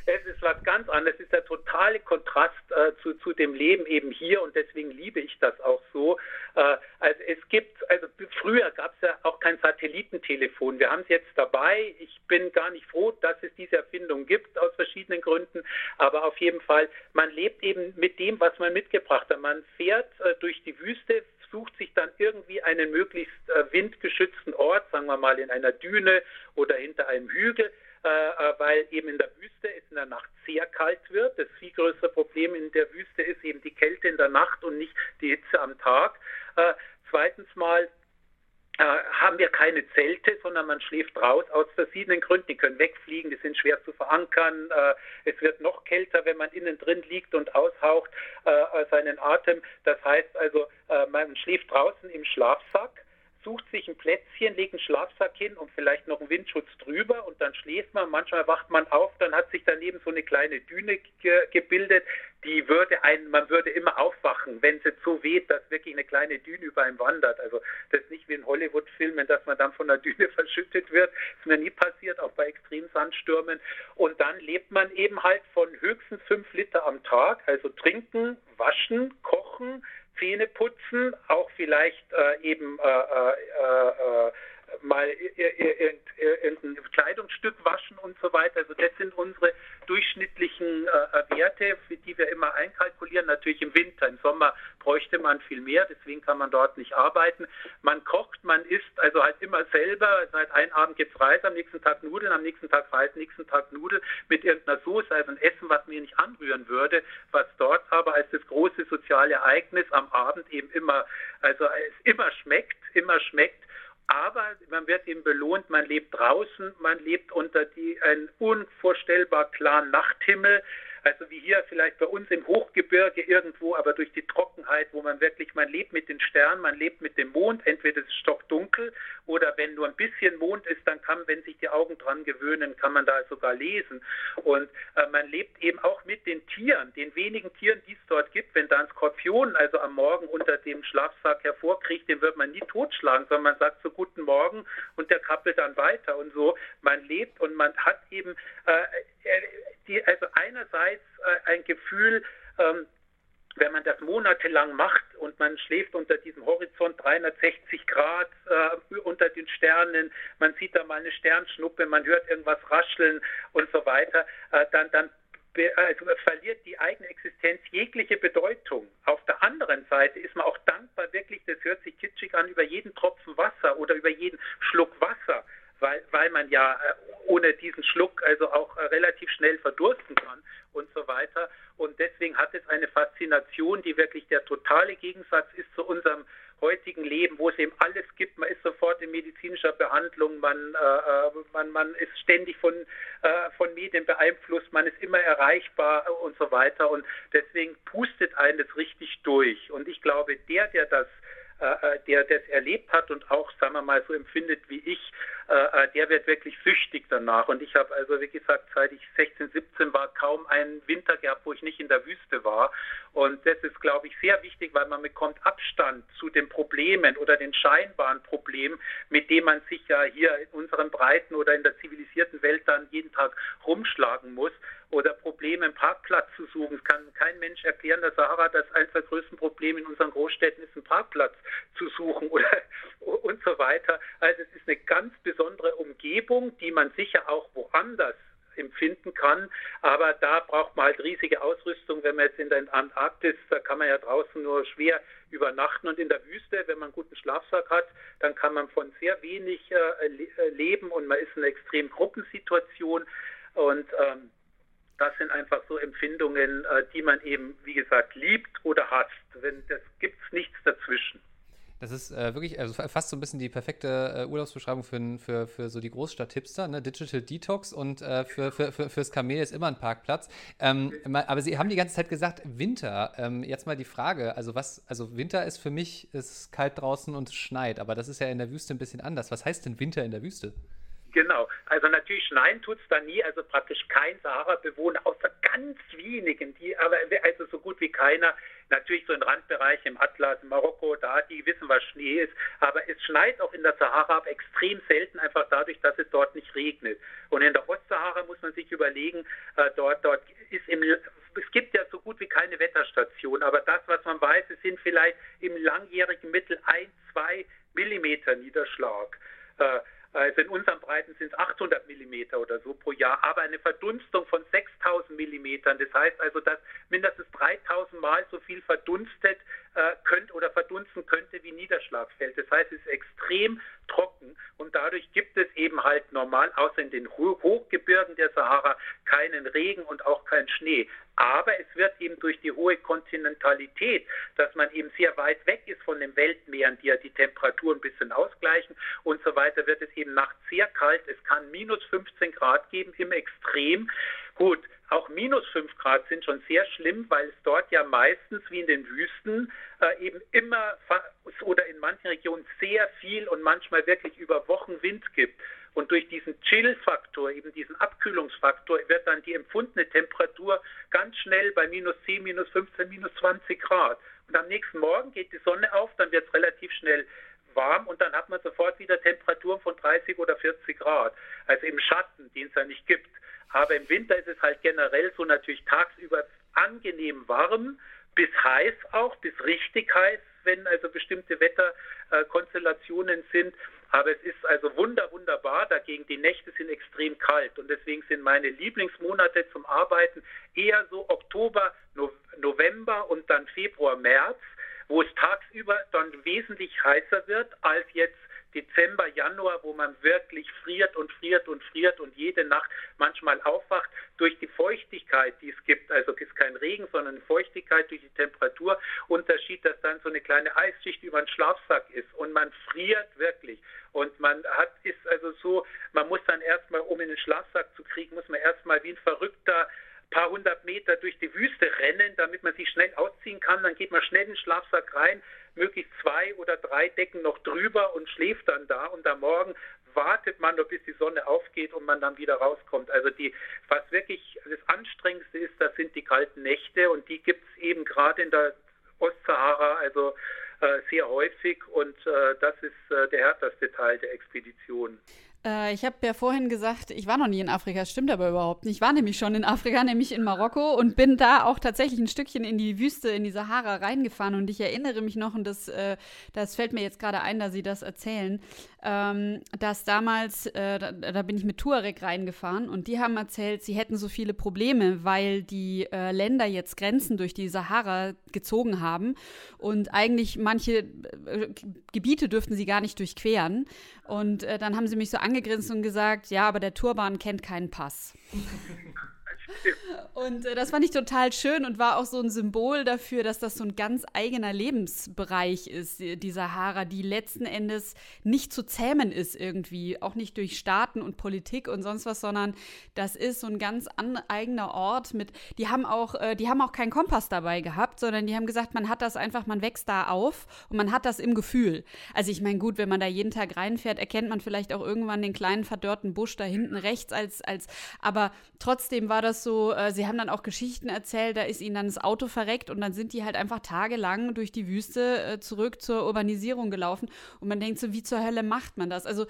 Es ist was ganz anderes. Es ist der totale Kontrast äh, zu, zu dem Leben eben hier und deswegen liebe ich das auch so. Äh, also es gibt, also früher gab es ja auch kein Satellitentelefon. Wir haben es jetzt dabei. Ich bin gar nicht froh, dass es diese Erfindung gibt aus verschiedenen Gründen. Aber auf jeden Fall, man lebt eben mit dem, was man mitgebracht hat. Man fährt äh, durch die Wüste, sucht sich dann irgendwie einen möglichst äh, windgeschützten Ort, sagen wir mal in einer Düne oder hinter einem Hügel weil eben in der Wüste es in der Nacht sehr kalt wird. Das viel größere Problem in der Wüste ist eben die Kälte in der Nacht und nicht die Hitze am Tag. Äh, zweitens mal haben wir keine Zelte, sondern man schläft raus aus verschiedenen Gründen. Die können wegfliegen, die sind schwer zu verankern. es wird noch kälter, wenn man innen drin liegt und aushaucht seinen Atem. Das heißt also, man schläft draußen im Schlafsack sucht sich ein Plätzchen, legt einen Schlafsack hin und vielleicht noch einen Windschutz drüber und dann schläft man. Manchmal wacht man auf, dann hat sich daneben so eine kleine Düne ge gebildet. Die würde einen, man würde immer aufwachen, wenn es jetzt so weht, dass wirklich eine kleine Düne über einem wandert. Also das ist nicht wie in Hollywood-Filmen, dass man dann von der Düne verschüttet wird. Das ist mir nie passiert, auch bei extremen Sandstürmen. Und dann lebt man eben halt von höchstens fünf Liter am Tag, also trinken, waschen, kochen, Zähne putzen, auch vielleicht äh, eben äh, äh, äh mal irgendein Kleidungsstück waschen und so weiter. Also das sind unsere durchschnittlichen äh, Werte, für die wir immer einkalkulieren. Natürlich im Winter, im Sommer bräuchte man viel mehr, deswegen kann man dort nicht arbeiten. Man kocht, man isst also halt immer selber. Seit einem Abend gibt es Reis, am nächsten Tag Nudeln, am nächsten Tag Reis, am nächsten Tag Nudeln mit irgendeiner Soße, also ein Essen, was mir nicht anrühren würde, was dort aber als das große soziale Ereignis am Abend eben immer, also es immer schmeckt, immer schmeckt aber man wird eben belohnt, man lebt draußen, man lebt unter die, einem unvorstellbar klaren Nachthimmel. Also wie hier vielleicht bei uns im Hochgebirge irgendwo, aber durch die Trockenheit, wo man wirklich, man lebt mit den Sternen, man lebt mit dem Mond, entweder ist es stockdunkel oder wenn nur ein bisschen Mond ist, dann kann, wenn sich die Augen dran gewöhnen, kann man da sogar lesen. Und äh, man lebt eben auch mit den Tieren, den wenigen Tieren, die es dort gibt. Wenn da ein Skorpion also am Morgen unter dem Schlafsack hervorkriegt, den wird man nie totschlagen, sondern man sagt so guten Morgen und der krabbelt dann weiter und so. Man lebt und man hat eben äh die, also einerseits äh, ein Gefühl, ähm, wenn man das monatelang macht und man schläft unter diesem Horizont 360 Grad äh, unter den Sternen, man sieht da mal eine Sternschnuppe, man hört irgendwas rascheln und so weiter, äh, dann, dann also verliert die eigene Existenz jegliche Bedeutung. Auf der anderen Seite ist man auch dankbar, wirklich, das hört sich kitschig an, über jeden Tropfen Wasser oder über jeden Schluck Wasser weil, weil man ja äh, ohne diesen Schluck also auch äh, relativ schnell verdursten kann und so weiter. Und deswegen hat es eine Faszination, die wirklich der totale Gegensatz ist zu unserem heutigen Leben, wo es eben alles gibt. Man ist sofort in medizinischer Behandlung, man, äh, man, man ist ständig von, äh, von Medien beeinflusst, man ist immer erreichbar und so weiter. Und deswegen pustet einen das richtig durch. Und ich glaube, der, der das äh, der das erlebt hat und auch, sagen wir mal, so empfindet wie ich, äh, der wird wirklich süchtig danach. Und ich habe also, wie gesagt, seit ich 16, 17 war, kaum einen Winter gehabt, wo ich nicht in der Wüste war. Und das ist, glaube ich, sehr wichtig, weil man bekommt Abstand zu den Problemen oder den scheinbaren Problemen, mit denen man sich ja hier in unseren Breiten oder in der zivilisierten Welt dann jeden Tag rumschlagen muss oder Probleme im Parkplatz zu suchen. Es kann kein Mensch erklären, der Sahara, dass eines der größten Probleme in unseren Großstädten ist, einen Parkplatz zu suchen oder und so weiter. Also es ist eine ganz besondere Umgebung, die man sicher auch woanders empfinden kann. Aber da braucht man halt riesige Ausrüstung. Wenn man jetzt in der Antarktis, da kann man ja draußen nur schwer übernachten. Und in der Wüste, wenn man einen guten Schlafsack hat, dann kann man von sehr wenig äh, äh leben und man ist in einer extremen Gruppensituation. Und ähm, das sind einfach so Empfindungen, äh, die man eben, wie gesagt, liebt oder hasst. Wenn, das gibt es nichts dazwischen. Das ist äh, wirklich, also fast so ein bisschen die perfekte äh, Urlaubsbeschreibung für, für, für so die Großstadt-Hipster, ne? Digital Detox und äh, für, für, für, fürs Kamel ist immer ein Parkplatz. Ähm, aber Sie haben die ganze Zeit gesagt, Winter. Ähm, jetzt mal die Frage, also was, also Winter ist für mich, ist kalt draußen und es schneit, aber das ist ja in der Wüste ein bisschen anders. Was heißt denn Winter in der Wüste? Genau, also natürlich schneien tut es da nie, also praktisch kein Sahara-Bewohner, außer ganz wenigen, die aber also so gut wie keiner, natürlich so in Randbereichen im Atlas, in Marokko, da, die wissen, was Schnee ist, aber es schneit auch in der Sahara extrem selten, einfach dadurch, dass es dort nicht regnet. Und in der Ostsahara muss man sich überlegen, äh, dort, dort ist im es gibt ja so gut wie keine Wetterstation, aber das, was man weiß, es sind vielleicht im langjährigen Mittel ein, zwei Millimeter Niederschlag. Äh, also in unseren Breiten sind es 800 Millimeter oder so pro Jahr, aber eine Verdunstung von 6000 Millimetern. Das heißt also, dass mindestens 3000 Mal so viel verdunstet äh, könnte oder verdunsten könnte wie Niederschlag fällt. Das heißt, es ist extrem trocken und dadurch gibt es eben halt normal, außer in den Hochgebirgen der Sahara, keinen Regen und auch keinen Schnee. Aber es wird eben durch die hohe Kontinentalität, dass man eben sehr weit weg ist von den Weltmeeren, die ja die Temperatur ein bisschen ausgleichen und so weiter, wird es eben nachts sehr kalt. Es kann minus 15 Grad geben im Extrem. Gut, auch minus 5 Grad sind schon sehr schlimm, weil es dort ja meistens wie in den Wüsten äh, eben immer oder in manchen Regionen sehr viel und manchmal wirklich über Wochen Wind gibt. Und durch diesen Chill-Faktor, eben diesen Abkühlungsfaktor, wird dann die empfundene Temperatur ganz schnell bei minus 10, minus 15, minus 20 Grad. Und am nächsten Morgen geht die Sonne auf, dann wird es relativ schnell warm und dann hat man sofort wieder Temperaturen von 30 oder 40 Grad. Also im Schatten, den es ja nicht gibt. Aber im Winter ist es halt generell so natürlich tagsüber angenehm warm, bis heiß auch, bis richtig heiß, wenn also bestimmte Wetterkonstellationen sind. Aber es ist also wunder, wunderbar. Dagegen die Nächte sind extrem kalt. Und deswegen sind meine Lieblingsmonate zum Arbeiten eher so Oktober, November und dann Februar, März, wo es tagsüber dann wesentlich heißer wird als jetzt Dezember, Januar, wo man wirklich friert und friert und friert und jede Nacht manchmal aufwacht durch die Feuchtigkeit, die es gibt. Also es ist kein Regen, sondern Feuchtigkeit durch die Temperaturunterschied, dass dann so eine kleine Eisschicht über den Schlafsack ist und man friert wirklich. Und man hat, ist also so, man muss dann erstmal, um in den Schlafsack zu kriegen, muss man erstmal wie ein Verrückter paar hundert Meter durch die Wüste rennen, damit man sich schnell ausziehen kann. Dann geht man schnell in den Schlafsack rein, möglichst zwei oder drei Decken noch drüber und schläft dann da. Und am Morgen wartet man noch, bis die Sonne aufgeht und man dann wieder rauskommt. Also die, was wirklich das Anstrengendste ist, das sind die kalten Nächte und die gibt es eben gerade in der Ostsahara, also äh, sehr häufig und äh, das ist äh, der härteste Teil der Expedition. Äh, ich habe ja vorhin gesagt, ich war noch nie in Afrika, stimmt aber überhaupt nicht. Ich war nämlich schon in Afrika, nämlich in Marokko und bin da auch tatsächlich ein Stückchen in die Wüste, in die Sahara reingefahren. Und ich erinnere mich noch, und das, äh, das fällt mir jetzt gerade ein, da Sie das erzählen, ähm, dass damals, äh, da, da, bin ich mit Tuareg reingefahren und die haben erzählt, sie hätten so viele Probleme, weil die äh, Länder jetzt Grenzen durch die Sahara gezogen haben und eigentlich manche äh, Gebiete dürften sie gar nicht durchqueren. Und äh, dann haben sie mich so angegrinst und gesagt, ja, aber der Turban kennt keinen Pass. Und äh, das fand ich total schön und war auch so ein Symbol dafür, dass das so ein ganz eigener Lebensbereich ist, die Sahara, die letzten Endes nicht zu zähmen ist irgendwie, auch nicht durch Staaten und Politik und sonst was, sondern das ist so ein ganz eigener Ort mit, die haben auch, äh, die haben auch keinen Kompass dabei gehabt, sondern die haben gesagt, man hat das einfach, man wächst da auf und man hat das im Gefühl. Also ich meine, gut, wenn man da jeden Tag reinfährt, erkennt man vielleicht auch irgendwann den kleinen verdörrten Busch da hinten rechts als, als, aber trotzdem war das so, äh, sie haben dann auch Geschichten erzählt, da ist ihnen dann das Auto verreckt und dann sind die halt einfach tagelang durch die Wüste äh, zurück zur Urbanisierung gelaufen und man denkt so, wie zur Hölle macht man das? Also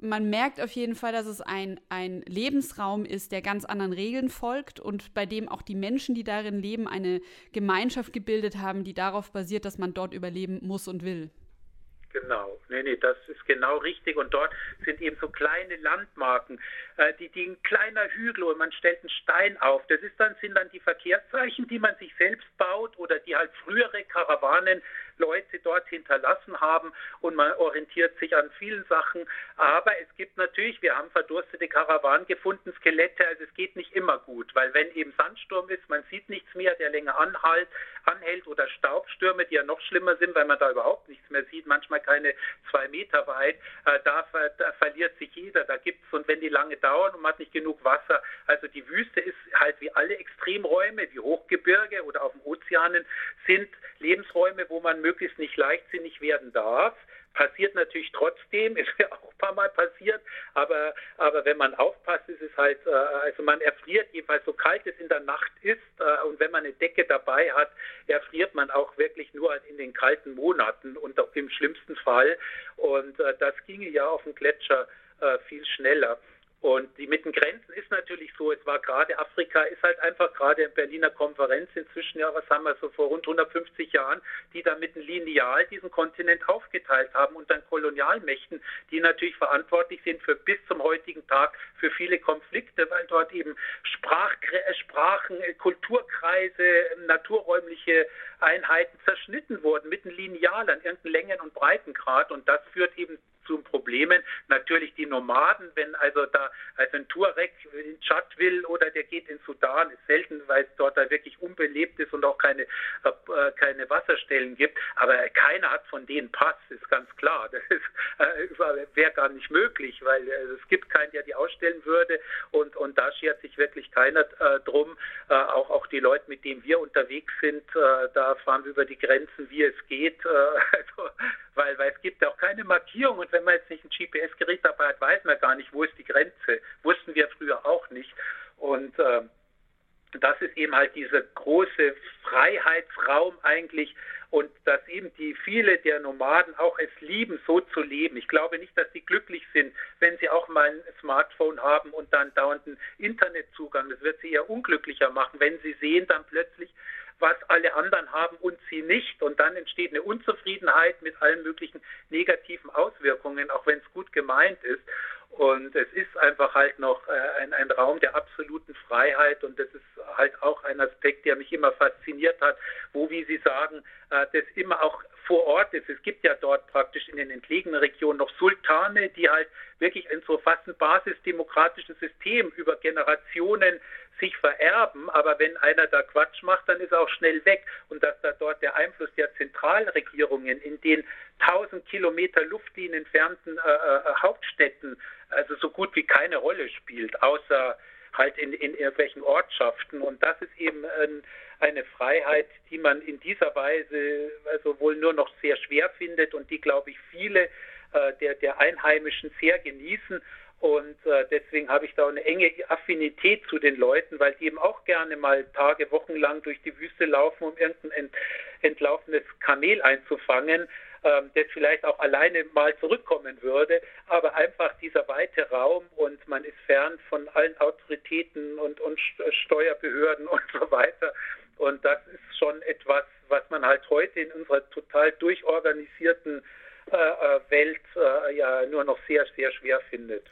man merkt auf jeden Fall, dass es ein, ein Lebensraum ist, der ganz anderen Regeln folgt und bei dem auch die Menschen, die darin leben, eine Gemeinschaft gebildet haben, die darauf basiert, dass man dort überleben muss und will. Genau, nee, nee, das ist genau richtig. Und dort sind eben so kleine Landmarken, äh, die, die ein kleiner Hügel und man stellt einen Stein auf. Das ist dann, sind dann die Verkehrszeichen, die man sich selbst baut oder die halt frühere Karawanen Leute dort hinterlassen haben und man orientiert sich an vielen Sachen. Aber es gibt natürlich, wir haben verdurstete Karawanen gefunden, Skelette, also es geht nicht immer gut, weil wenn eben Sandsturm ist, man sieht nichts mehr, der länger anhalt, anhält oder Staubstürme, die ja noch schlimmer sind, weil man da überhaupt nichts mehr sieht, manchmal keine zwei Meter weit, äh, da, da verliert sich jeder, da gibt es und wenn die lange dauern und man hat nicht genug Wasser, also die Wüste ist halt wie alle Extremräume, wie Hochgebirge oder auf dem Ozeanen, sind Lebensräume, wo man möglichst nicht leichtsinnig werden darf. Passiert natürlich trotzdem, ist ja auch ein paar Mal passiert, aber, aber wenn man aufpasst, ist es halt, äh, also man erfriert, jedenfalls so kalt es in der Nacht ist äh, und wenn man eine Decke dabei hat, erfriert man auch wirklich nur halt in den kalten Monaten und auch im schlimmsten Fall. Und äh, das ginge ja auf dem Gletscher viel schneller. Und die mit den Grenzen ist natürlich so, es war gerade Afrika, ist halt einfach gerade in Berliner Konferenz inzwischen, ja, was haben wir so vor rund 150 Jahren, die da mit einem Lineal diesen Kontinent aufgeteilt haben und dann Kolonialmächten, die natürlich verantwortlich sind für bis zum heutigen Tag für viele Konflikte, weil dort eben Sprach, Sprachen, Kulturkreise, naturräumliche Einheiten zerschnitten wurden mit einem Lineal an irgendeinem Längen- und Breitengrad. Und das führt eben zu Problemen. Natürlich die Nomaden, wenn also da also ein Tuareg in Tschad will oder der geht in Sudan, ist selten, weil es dort da wirklich unbelebt ist und auch keine, äh, keine Wasserstellen gibt. Aber keiner hat von denen Pass, ist ganz klar. Das äh, wäre gar nicht möglich, weil äh, es gibt keinen, der die ausstellen würde und, und da schert sich wirklich keiner äh, drum. Äh, auch, auch die Leute, mit denen wir unterwegs sind, äh, da fahren wir über die Grenzen, wie es geht. also, weil, weil es gibt auch keine Markierung und wenn man jetzt nicht ein GPS-Gerät dabei hat, weiß man gar nicht, wo ist die Grenze. Wussten wir früher auch nicht. Und äh, das ist eben halt dieser große Freiheitsraum eigentlich und dass eben die viele der Nomaden auch es lieben, so zu leben. Ich glaube nicht, dass sie glücklich sind, wenn sie auch mal ein Smartphone haben und dann dauernden Internetzugang. Das wird sie eher unglücklicher machen, wenn sie sehen dann plötzlich, was alle anderen haben und sie nicht. Und dann entsteht eine Unzufriedenheit mit allen möglichen negativen Auswirkungen, auch wenn es gut gemeint ist. Und es ist einfach halt noch äh, ein, ein Raum der absoluten Freiheit und das ist halt auch ein Aspekt, der mich immer fasziniert hat, wo, wie Sie sagen, äh, das immer auch vor Ort ist. Es gibt ja dort praktisch in den entlegenen Regionen noch Sultane, die halt wirklich in so fast ein basisdemokratischen System über Generationen sich vererben, aber wenn einer da Quatsch macht, dann ist er auch schnell weg. Und dass da dort der Einfluss der Zentralregierungen in den 1000 Kilometer Luftlinien entfernten äh, äh, Hauptstädten also so gut wie keine Rolle spielt, außer halt in, in irgendwelchen Ortschaften. Und das ist eben ein, eine Freiheit, die man in dieser Weise also wohl nur noch sehr schwer findet und die, glaube ich, viele äh, der, der Einheimischen sehr genießen. Und äh, deswegen habe ich da eine enge Affinität zu den Leuten, weil die eben auch gerne mal Tage, Wochen lang durch die Wüste laufen, um irgendein ent, entlaufenes Kamel einzufangen, ähm, das vielleicht auch alleine mal zurückkommen würde. Aber einfach dieser weite Raum und man ist fern von allen Autoritäten und, und Steuerbehörden und so weiter. Und das ist schon etwas, was man halt heute in unserer total durchorganisierten äh, äh Welt äh, ja nur noch sehr, sehr schwer findet.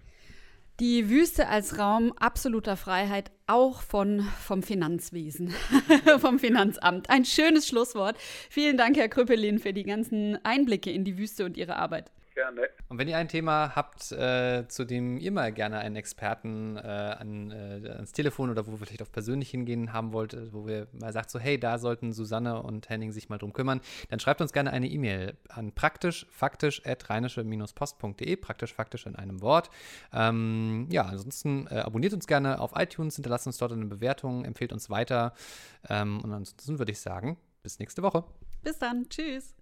Die Wüste als Raum absoluter Freiheit, auch von, vom Finanzwesen, vom Finanzamt. Ein schönes Schlusswort. Vielen Dank, Herr Krüppelin, für die ganzen Einblicke in die Wüste und Ihre Arbeit. Gerne. Und wenn ihr ein Thema habt, äh, zu dem ihr mal gerne einen Experten äh, an, äh, ans Telefon oder wo wir vielleicht auch persönlich hingehen haben wollt, äh, wo wir mal sagt so, hey, da sollten Susanne und Henning sich mal drum kümmern, dann schreibt uns gerne eine E-Mail an praktisch faktisch at rheinische-post.de, praktisch faktisch in einem Wort. Ähm, ja, ansonsten äh, abonniert uns gerne auf iTunes, hinterlasst uns dort eine Bewertung, empfehlt uns weiter. Ähm, und ansonsten würde ich sagen, bis nächste Woche. Bis dann. Tschüss.